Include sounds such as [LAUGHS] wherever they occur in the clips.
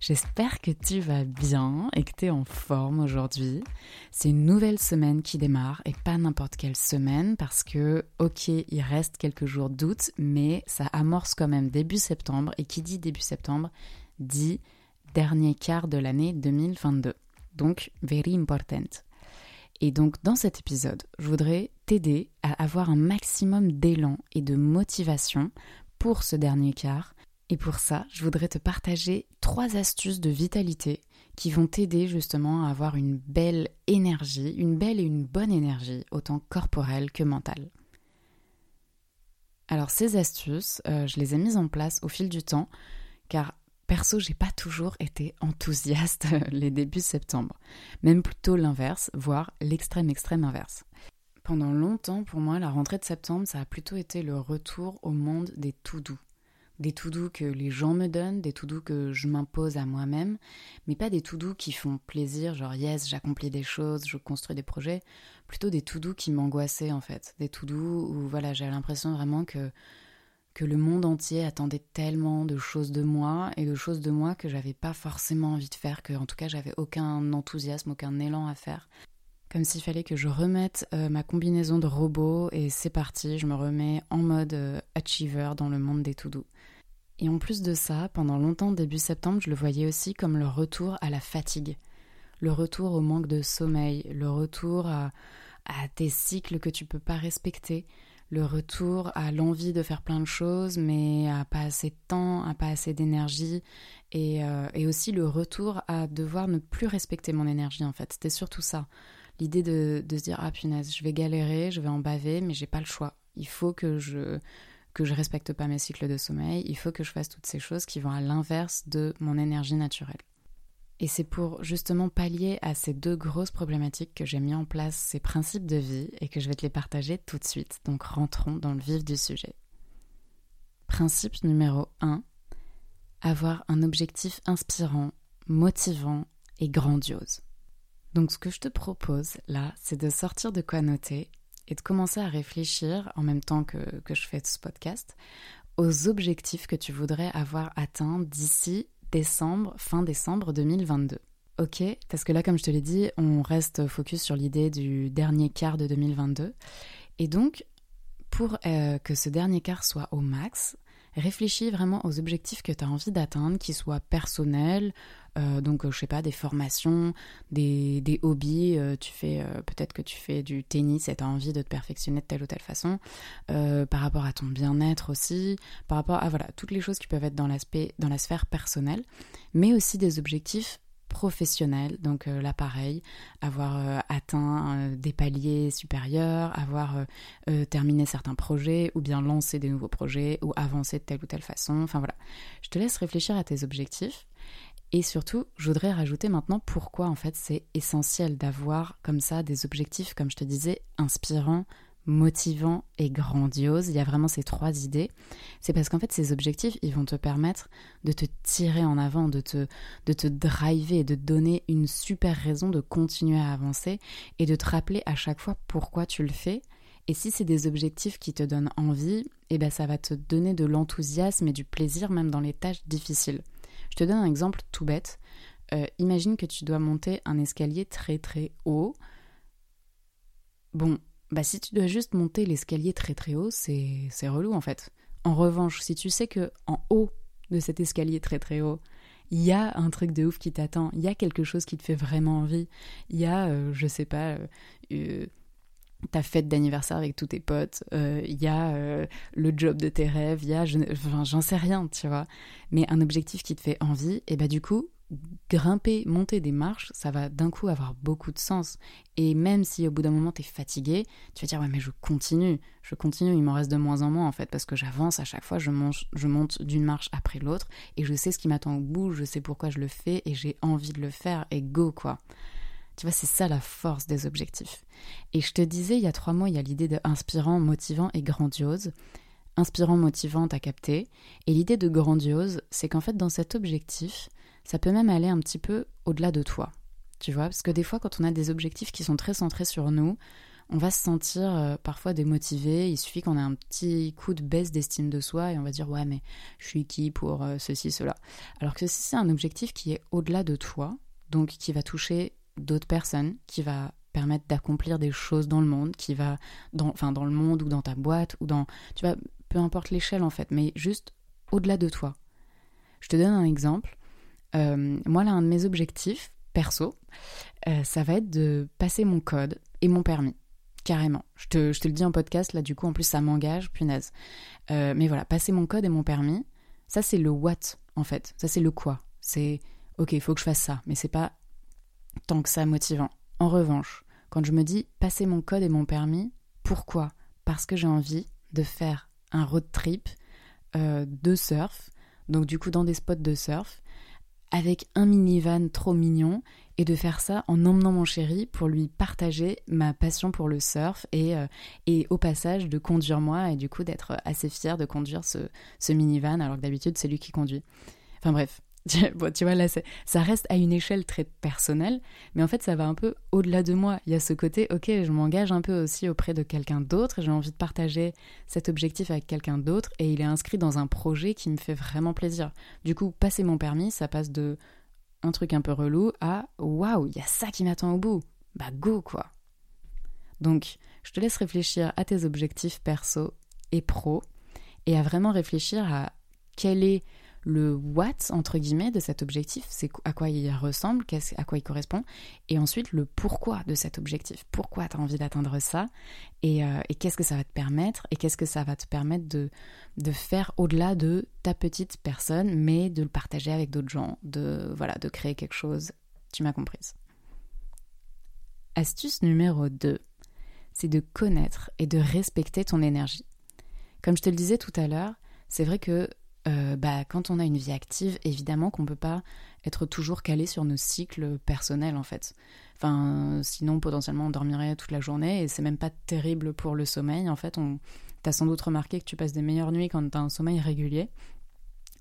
J'espère que tu vas bien et que tu es en forme aujourd'hui. C'est une nouvelle semaine qui démarre et pas n'importe quelle semaine parce que, ok, il reste quelques jours d'août, mais ça amorce quand même début septembre et qui dit début septembre dit dernier quart de l'année 2022. Donc, very important. Et donc, dans cet épisode, je voudrais t'aider à avoir un maximum d'élan et de motivation pour ce dernier quart et pour ça, je voudrais te partager trois astuces de vitalité qui vont t'aider justement à avoir une belle énergie, une belle et une bonne énergie, autant corporelle que mentale. Alors ces astuces, euh, je les ai mises en place au fil du temps, car perso, j'ai pas toujours été enthousiaste [LAUGHS] les débuts septembre, même plutôt l'inverse, voire l'extrême extrême inverse. Pendant longtemps, pour moi, la rentrée de septembre, ça a plutôt été le retour au monde des tout doux des tout doux que les gens me donnent, des tout doux que je m'impose à moi-même, mais pas des tout doux qui font plaisir, genre yes, j'accomplis des choses, je construis des projets, plutôt des tout doux qui m'angoissaient en fait, des tout doux où voilà, j'ai l'impression vraiment que que le monde entier attendait tellement de choses de moi et de choses de moi que j'avais pas forcément envie de faire, que en tout cas j'avais aucun enthousiasme, aucun élan à faire. Comme s'il fallait que je remette euh, ma combinaison de robot et c'est parti, je me remets en mode euh, achiever dans le monde des tout doux. Et en plus de ça, pendant longtemps, début septembre, je le voyais aussi comme le retour à la fatigue, le retour au manque de sommeil, le retour à, à tes cycles que tu peux pas respecter, le retour à l'envie de faire plein de choses, mais à pas assez de temps, à pas assez d'énergie, et, euh, et, aussi le retour à devoir ne plus respecter mon énergie en fait. C'était surtout ça. L'idée de, de se dire ah punaise, je vais galérer, je vais en baver, mais j'ai pas le choix. Il faut que je que je respecte pas mes cycles de sommeil, il faut que je fasse toutes ces choses qui vont à l'inverse de mon énergie naturelle. Et c'est pour justement pallier à ces deux grosses problématiques que j'ai mis en place ces principes de vie et que je vais te les partager tout de suite. Donc rentrons dans le vif du sujet. Principe numéro 1. Avoir un objectif inspirant, motivant et grandiose. Donc ce que je te propose là, c'est de sortir de quoi noter et de commencer à réfléchir, en même temps que, je fais ce podcast, aux objectifs que tu voudrais avoir atteints d'ici décembre, fin décembre 2022. Ok, parce que là, comme je te l'ai dit, on reste focus sur l'idée du dernier quart de 2022. Et donc, pour euh, que ce dernier quart soit au max, réfléchis vraiment aux objectifs que tu as envie d'atteindre, qu'ils soient personnels, euh, donc je sais pas, des formations, des, des hobbies, euh, tu fais euh, peut-être que tu fais du tennis et tu as envie de te perfectionner de telle ou telle façon, par rapport à ton bien-être aussi, par rapport à voilà, toutes les choses qui peuvent être dans dans la sphère personnelle, mais aussi des objectifs professionnel, donc euh, là pareil, avoir euh, atteint euh, des paliers supérieurs, avoir terminé certains projets, ou bien lancé des nouveaux projets, ou avancer de telle ou telle façon. Enfin voilà, je te laisse réfléchir à tes objectifs. Et surtout, je voudrais rajouter maintenant pourquoi en fait c'est essentiel d'avoir comme ça des objectifs, comme je te disais, inspirants, motivant et grandiose. Il y a vraiment ces trois idées. C'est parce qu'en fait, ces objectifs, ils vont te permettre de te tirer en avant, de te, de te driver, de donner une super raison de continuer à avancer et de te rappeler à chaque fois pourquoi tu le fais. Et si c'est des objectifs qui te donnent envie, eh ben ça va te donner de l'enthousiasme et du plaisir même dans les tâches difficiles. Je te donne un exemple tout bête. Euh, imagine que tu dois monter un escalier très très haut. Bon, bah si tu dois juste monter l'escalier très très haut, c'est relou en fait. En revanche, si tu sais que en haut de cet escalier très très haut, il y a un truc de ouf qui t'attend, il y a quelque chose qui te fait vraiment envie, il y a, euh, je sais pas, euh, euh, ta fête d'anniversaire avec tous tes potes, il y a le job de tes rêves, il y a, j'en sais rien, tu vois, mais un objectif qui te fait envie, et bah du coup, grimper, monter des marches, ça va d'un coup avoir beaucoup de sens. Et même si au bout d'un moment tu es fatigué, tu vas dire ouais mais je continue, je continue, il m'en reste de moins en moins en fait parce que j'avance à chaque fois, je, monte d'une marche après l'autre et je sais ce qui m'attend au bout, je sais pourquoi je le fais et j'ai envie de le faire et go quoi. Tu vois, c'est ça la force des objectifs. Et je te disais, il y a trois mois, il y a l'idée de inspirant, motivant et grandiose. Inspirant, motivant, t'as capté. Et l'idée de grandiose, c'est qu'en fait, dans cet objectif, ça peut même aller un petit peu au-delà de toi. Tu vois, parce que des fois, quand on a des objectifs qui sont très centrés sur nous, on va se sentir euh, parfois démotivé. Il suffit qu'on ait un petit coup de baisse d'estime de soi et on va dire ouais mais je suis qui pour euh, ceci cela. Alors que si c'est un objectif qui est au-delà de toi, donc qui va toucher d'autres personnes, qui va permettre d'accomplir des choses dans le monde, qui va enfin dans le monde ou dans ta boîte ou dans, tu vois, peu importe l'échelle en fait, mais juste au-delà de toi. Je te donne un exemple. Euh, moi là, un de mes objectifs perso, euh, ça va être de passer mon code et mon permis. Carrément. Je te, le dis en podcast, là du coup en plus ça m'engage, punaise. Euh, mais voilà, passer mon code et mon permis, ça c'est le what en fait. Ça c'est le quoi. C'est ok, il faut que je fasse ça, mais c'est pas tant que ça motivant. En revanche, quand je me dis passer mon code et mon permis, pourquoi? Parce que j'ai envie de faire un road trip de surf, donc du coup dans des spots de surf, avec un minivan trop mignon et de faire ça en emmenant mon chéri pour lui partager ma passion pour le surf et, euh, et au passage de conduire moi et du coup d'être assez fier de conduire ce, ce minivan alors que d'habitude c'est lui qui conduit. Enfin bref, [LAUGHS] tu vois, là, ça reste à une échelle très personnelle, mais en fait, ça va un peu au-delà de moi. Il y a ce côté, ok, je m'engage un peu aussi auprès de quelqu'un d'autre, j'ai envie de partager cet objectif avec quelqu'un d'autre, et il est inscrit dans un projet qui me fait vraiment plaisir. Du coup, passer mon permis, ça passe de un truc un peu relou à waouh, il y a ça qui m'attend au bout. Bah, go, quoi. Donc, je te laisse réfléchir à tes objectifs perso et pro, et à vraiment réfléchir à quel est le what, entre guillemets, de cet objectif, c'est à quoi il ressemble, à quoi il correspond, et ensuite le pourquoi de cet objectif. Pourquoi tu as envie d'atteindre ça, euh, et, qu'est-ce que ça va te permettre, et qu'est-ce que ça va te permettre de, de faire au-delà de ta petite personne, mais de le partager avec d'autres gens, de, voilà, de créer quelque chose. Tu m'as comprise. Astuce numéro 2, c'est de connaître et de respecter ton énergie. Comme je te le disais tout à l'heure, c'est vrai que euh, bah, quand on a une vie active, évidemment qu'on ne peut pas être toujours calé sur nos cycles personnels en fait. Enfin, sinon potentiellement on dormirait toute la journée et c'est même pas terrible pour le sommeil. En fait, on... t'as sans doute remarqué que tu passes des meilleures nuits quand t'as un sommeil régulier.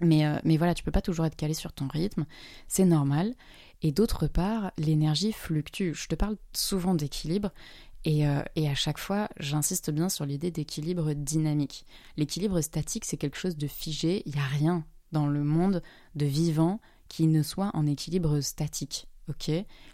Mais, euh, mais voilà, tu peux pas toujours être calé sur ton rythme, c'est normal. Et d'autre part, l'énergie fluctue. Je te parle souvent d'équilibre euh, et, à chaque fois, j'insiste bien sur l'idée d'équilibre dynamique. L'équilibre statique, c'est quelque chose de figé. Il n'y a rien dans le monde de vivant qui ne soit en équilibre statique. Ok?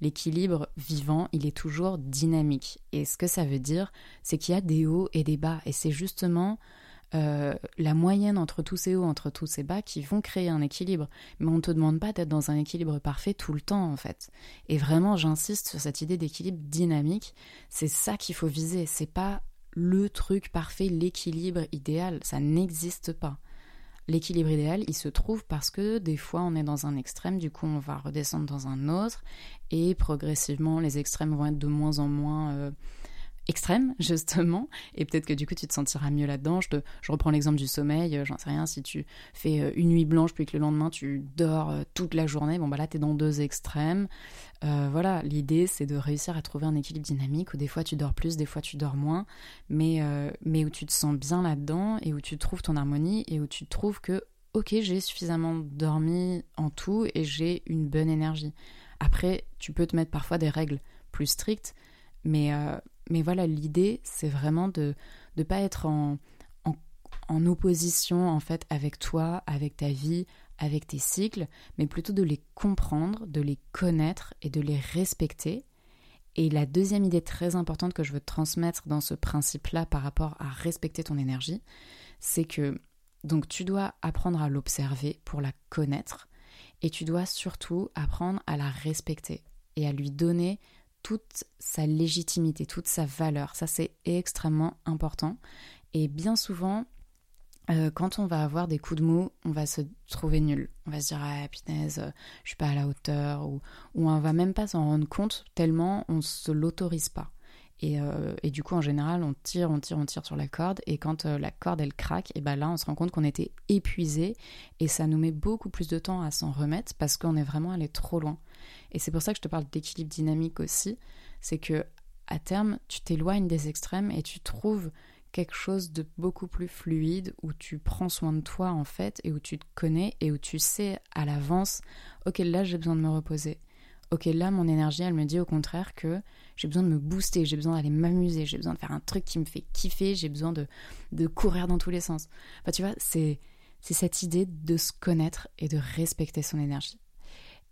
L'équilibre vivant, il est toujours dynamique. Et ce que ça veut dire, c'est qu'il y a des hauts et des bas. Et c'est justement euh, la moyenne entre tous ces hauts, entre tous ces bas qui vont créer un équilibre. Mais on ne te demande pas d'être dans un équilibre parfait tout le temps en fait. Et vraiment, j'insiste sur cette idée d'équilibre dynamique. C'est ça qu'il faut viser. C'est pas le truc parfait, l'équilibre idéal. Ça n'existe pas. L'équilibre idéal, il se trouve parce que des fois on est dans un extrême, du coup on va redescendre dans un autre, et progressivement les extrêmes vont être de moins en moins euh, extrême, [LAUGHS] justement, et peut-être que du coup tu te sentiras mieux là-dedans. Je, je reprends l'exemple du sommeil, euh, j'en sais rien, si tu fais euh, une nuit blanche puis que le lendemain tu dors euh, toute la journée, bon bah là t'es dans deux extrêmes. voilà, l'idée c'est de réussir à trouver un équilibre dynamique où des fois tu dors plus, des fois tu dors moins, mais, mais où tu te sens bien là-dedans et où tu trouves ton harmonie et où tu trouves que ok j'ai suffisamment dormi en tout et j'ai une bonne énergie. Après, tu peux te mettre parfois des règles plus strictes, mais, mais voilà, l'idée, c'est vraiment de ne pas être en, en, opposition en fait avec toi, avec ta vie, avec tes cycles, mais plutôt de les comprendre, de les connaître et de les respecter. Et la deuxième idée très importante que je veux te transmettre dans ce principe-là par rapport à respecter ton énergie, c'est que donc tu dois apprendre à l'observer pour la connaître et tu dois surtout apprendre à la respecter et à lui donner toute sa légitimité, toute sa valeur. Ça, c'est extrêmement important. Et bien souvent, euh, quand on va avoir des coups de mou, on va se trouver nul. On va se dire ah punaise, euh, je suis pas à la hauteur ou, ou on va même pas s'en rendre compte tellement on se l'autorise pas. Et, euh, et, du coup, en général, on tire, on tire, on tire sur la corde. Et quand la corde, elle craque, et ben là, on se rend compte qu'on était épuisé. Et ça nous met beaucoup plus de temps à s'en remettre parce qu'on est vraiment allé trop loin. Et c'est pour ça que je te parle d'équilibre dynamique aussi. C'est que à terme, tu t'éloignes des extrêmes et tu trouves quelque chose de beaucoup plus fluide où tu prends soin de toi en fait et où tu te connais et où tu sais à l'avance ok là j'ai besoin de me reposer ok là mon énergie elle me dit au contraire que j'ai besoin de me booster j'ai besoin d'aller m'amuser j'ai besoin de faire un truc qui me fait kiffer j'ai besoin de, de courir dans tous les sens enfin tu vois c'est c'est cette idée de se connaître et de respecter son énergie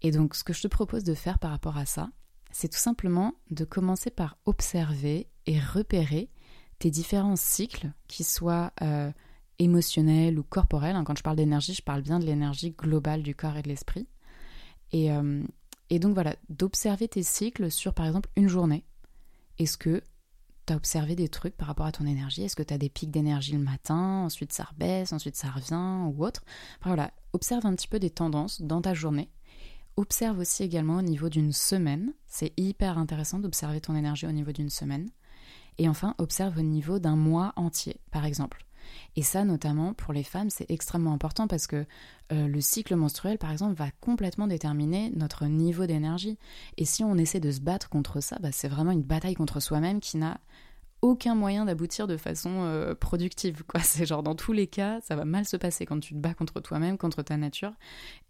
et donc ce que je te propose de faire par rapport à ça c'est tout simplement de commencer par observer et repérer tes différents cycles, qu'ils soient euh, émotionnels ou corporels. Hein, quand je parle d'énergie, je parle bien de l'énergie globale du corps et de l'esprit. Et, euh, et donc voilà, d'observer tes cycles sur par exemple une journée. Est-ce que tu as observé des trucs par rapport à ton énergie? Est-ce que tu as des pics d'énergie le matin, ensuite ça rebaisse, ensuite ça revient ou autre? Voilà, observe un petit peu des tendances dans ta journée. Observe aussi également au niveau d'une semaine. C'est hyper intéressant d'observer ton énergie au niveau d'une semaine. Et enfin, observe au niveau d'un mois entier, par exemple. Et ça, notamment pour les femmes, c'est extrêmement important parce que euh, le cycle menstruel, par exemple, va complètement déterminer notre niveau d'énergie. Et si on essaie de se battre contre ça, bah, c'est vraiment une bataille contre soi-même qui n'a aucun moyen d'aboutir de façon euh, productive. [LAUGHS] C'est genre dans tous les cas, ça va mal se passer quand tu te bats contre toi-même, contre ta nature.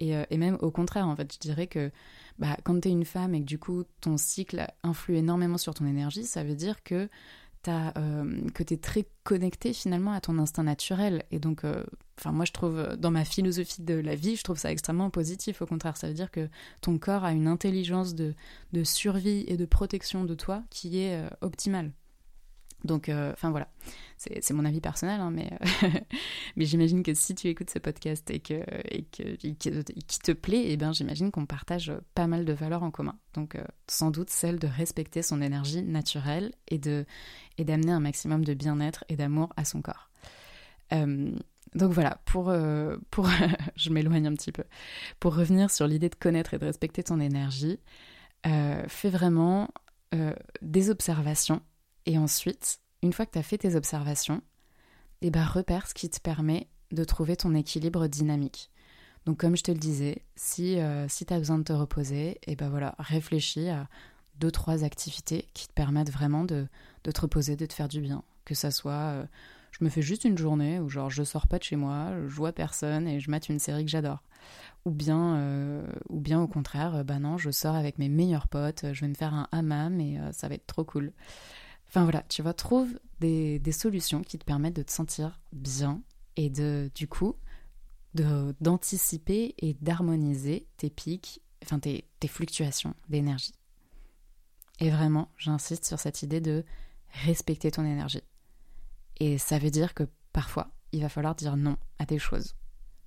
Et, euh, même au contraire, en fait, je dirais que bah, quand tu es une femme et que du coup ton cycle influe énormément sur ton énergie, ça veut dire que euh, que tu es très connecté finalement à ton instinct naturel. Et donc, euh, enfin moi je trouve, dans ma philosophie de la vie, je trouve ça extrêmement positif. Au contraire, ça veut dire que ton corps a une intelligence de, de survie et de protection de toi qui est euh, optimale. Donc, euh, enfin voilà, c'est mon avis personnel, hein, mais, [LAUGHS] euh, j'imagine que si tu écoutes ce podcast et que, te plaît, eh ben j'imagine qu'on partage pas mal de valeurs en commun. Donc, euh, sans doute celle de respecter son énergie naturelle et d'amener un maximum de bien-être et d'amour à son corps. donc voilà, pour, pour [LAUGHS] je m'éloigne un petit peu, pour revenir sur l'idée de connaître et de respecter ton énergie, fais vraiment des observations et ensuite, une fois que tu as fait tes observations, eh ben, repère ce qui te permet de trouver ton équilibre dynamique. Donc comme je te le disais, si, euh, si tu as besoin de te reposer, et eh ben réfléchis à deux, trois activités qui te permettent vraiment de, de te reposer, de te faire du bien. Que ça soit, euh, je me fais juste une journée où genre je sors pas de chez moi, je vois personne et je mate une série que j'adore. Ou bien, euh, ou bien au contraire, bah non, je sors avec mes meilleurs potes, je vais me faire un hammam et ça va être trop cool. Enfin voilà, tu vois, trouve des, solutions qui te permettent de te sentir bien et de, du coup, d'anticiper et d'harmoniser tes pics, enfin tes, fluctuations d'énergie. Et vraiment, j'insiste sur cette idée de respecter ton énergie. Et ça veut dire que parfois, il va falloir dire non à des choses.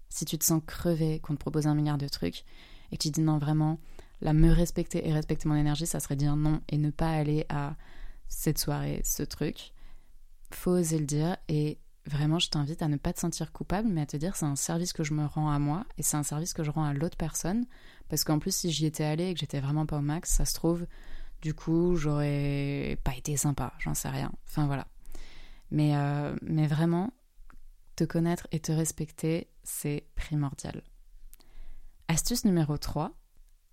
Si tu te sens crevé, qu'on te propose un milliard de trucs, et que tu dis non, vraiment, là, me respecter et respecter mon énergie, ça serait dire non et ne pas aller à cette soirée, ce truc. Faut oser le dire et vraiment je t'invite à ne pas te sentir coupable mais à te dire c'est un service que je me rends à moi et c'est un service que je rends à l'autre personne parce qu'en plus si j'y étais allée et que j'étais vraiment pas au max, ça se trouve du coup j'aurais pas été sympa, j'en sais rien. Enfin voilà. Mais, euh, mais vraiment, te connaître et te respecter, c'est primordial. Astuce numéro 3.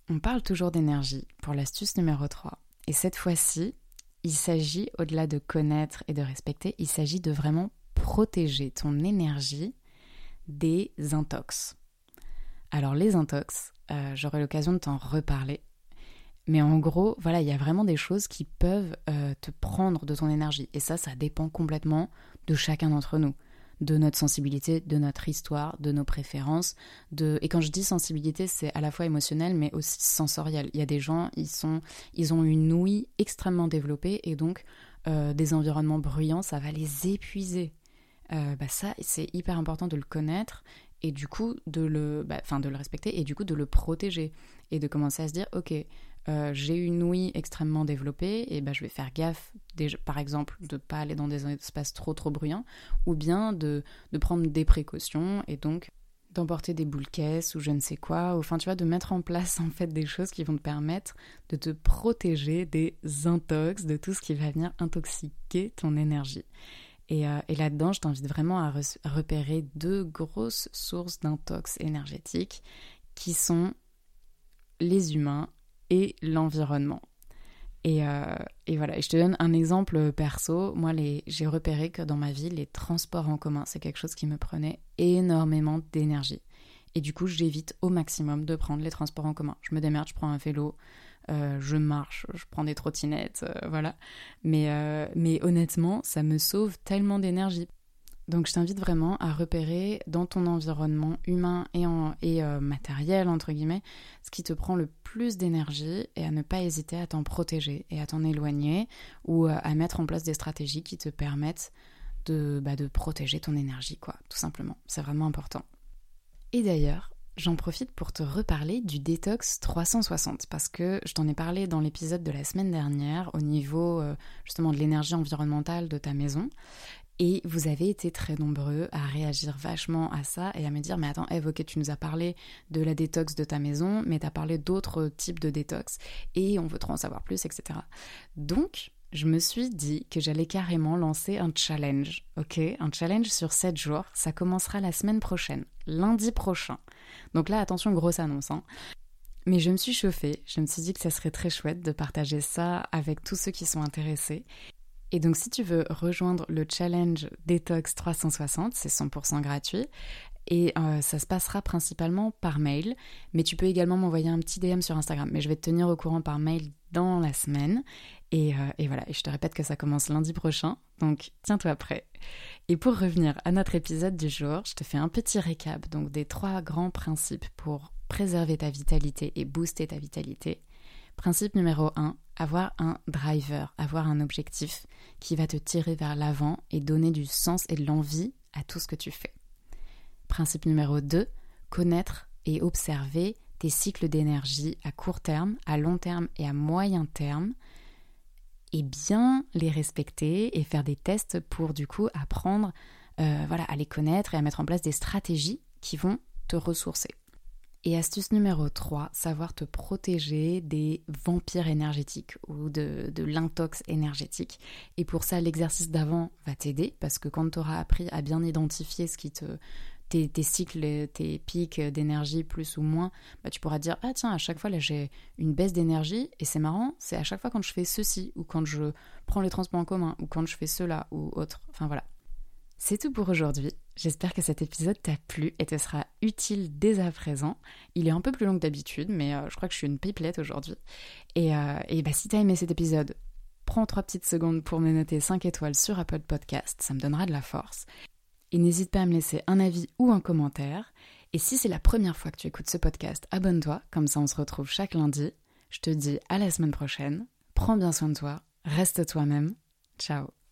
On parle toujours d'énergie pour l'astuce numéro 3. Et cette fois-ci, il s'agit, au-delà de connaître et de respecter, il s'agit de vraiment protéger ton énergie des intox. Alors les intox, euh, j'aurai l'occasion de t'en reparler. Mais en gros, voilà, il y a vraiment des choses qui peuvent euh, te prendre de ton énergie. Et ça, ça dépend complètement de chacun d'entre nous de notre sensibilité, de notre histoire, de nos préférences. De... Et quand je dis sensibilité, c'est à la fois émotionnel, mais aussi sensoriel. Il y a des gens, ils, sont, ils ont une ouïe extrêmement développée, et donc euh, des environnements bruyants, ça va les épuiser. Euh, bah ça, c'est hyper important de le connaître et du coup de le, bah, enfin de le respecter et du coup de le protéger et de commencer à se dire ok euh, j'ai une ouïe extrêmement développée et bah, je vais faire gaffe par exemple de pas aller dans des espaces trop trop bruyants ou bien de, de prendre des précautions et donc d'emporter des boules caisses ou je ne sais quoi, enfin tu vois, de mettre en place [LAUGHS] en fait des choses qui vont te permettre de te protéger des intox, de tout ce qui va venir intoxiquer ton énergie. Et, euh, là-dedans, je t'invite vraiment à, repérer deux grosses sources d'intox énergétiques qui sont les humains et l'environnement. Et, euh, et, voilà, et je te donne un exemple perso. Moi, j'ai repéré que dans ma vie, les transports en commun, c'est quelque chose qui me prenait énormément d'énergie. Et du coup, j'évite au maximum de prendre les transports en commun. Je me démerde, je prends un vélo, euh, je marche, je prends des trottinettes, euh, voilà. Mais, mais honnêtement, ça me sauve tellement d'énergie. Donc je t'invite vraiment à repérer dans ton environnement humain et, et matériel, entre guillemets, ce qui te prend le plus d'énergie et à ne pas hésiter à t'en protéger et à t'en éloigner ou à mettre en place des stratégies qui te permettent de, bah, de protéger ton énergie, quoi, tout simplement. C'est vraiment important. Et d'ailleurs, J'en profite pour te reparler du détox 360 parce que je t'en ai parlé dans l'épisode de la semaine dernière au niveau euh, justement de l'énergie environnementale de ta maison et vous avez été très nombreux à réagir vachement à ça et à me dire mais attends Eve ok tu nous as parlé de la détox de ta maison mais tu as parlé d'autres types de détox et on veut trop en savoir plus etc. Donc je me suis dit que j'allais carrément lancer un challenge, ok? Un challenge sur 7 jours. Ça commencera la semaine prochaine, lundi prochain. Donc là, attention, grosse annonce. Hein. Mais je me suis chauffée, je me suis dit que ça serait très chouette de partager ça avec tous ceux qui sont intéressés. Et donc si tu veux rejoindre le challenge Detox 360, c'est 100% gratuit. Et euh, ça se passera principalement par mail, mais tu peux également m'envoyer un petit DM sur Instagram. Mais je vais te tenir au courant par mail dans la semaine. Et, euh, et voilà, et je te répète que ça commence lundi prochain, donc tiens-toi prêt. Et pour revenir à notre épisode du jour, je te fais un petit récap donc des trois grands principes pour préserver ta vitalité et booster ta vitalité. Principe numéro 1, avoir un driver, avoir un objectif qui va te tirer vers l'avant et donner du sens et de l'envie à tout ce que tu fais. Principe numéro 2, connaître et observer tes cycles d'énergie à court terme, à long terme et à moyen terme et bien les respecter et faire des tests pour du coup apprendre euh, voilà, à les connaître et à mettre en place des stratégies qui vont te ressourcer. Et astuce numéro 3, savoir te protéger des vampires énergétiques ou de, de l'intox énergétique. Et pour ça, l'exercice d'avant va t'aider parce que quand tu auras appris à bien identifier ce qui te tes, cycles, tes pics d'énergie plus ou moins, bah, tu pourras dire ah tiens à chaque fois là j'ai une baisse d'énergie et c'est marrant, c'est à chaque fois quand je fais ceci ou quand je prends les transports en commun ou quand je fais cela ou autre. Enfin voilà. C'est tout pour aujourd'hui. J'espère que cet épisode t'a plu et te sera utile dès à présent. Il est un peu plus long que d'habitude, mais euh, je crois que je suis une pipelette aujourd'hui. Et, euh, et bah, si t'as aimé cet épisode, prends trois petites secondes pour me noter 5 étoiles sur Apple Podcast, ça me donnera de la force. Et n'hésite pas à me laisser un avis ou un commentaire. Et si c'est la première fois que tu écoutes ce podcast, abonne-toi, comme ça on se retrouve chaque lundi. Je te dis à la semaine prochaine. Prends bien soin de toi, reste toi-même. Ciao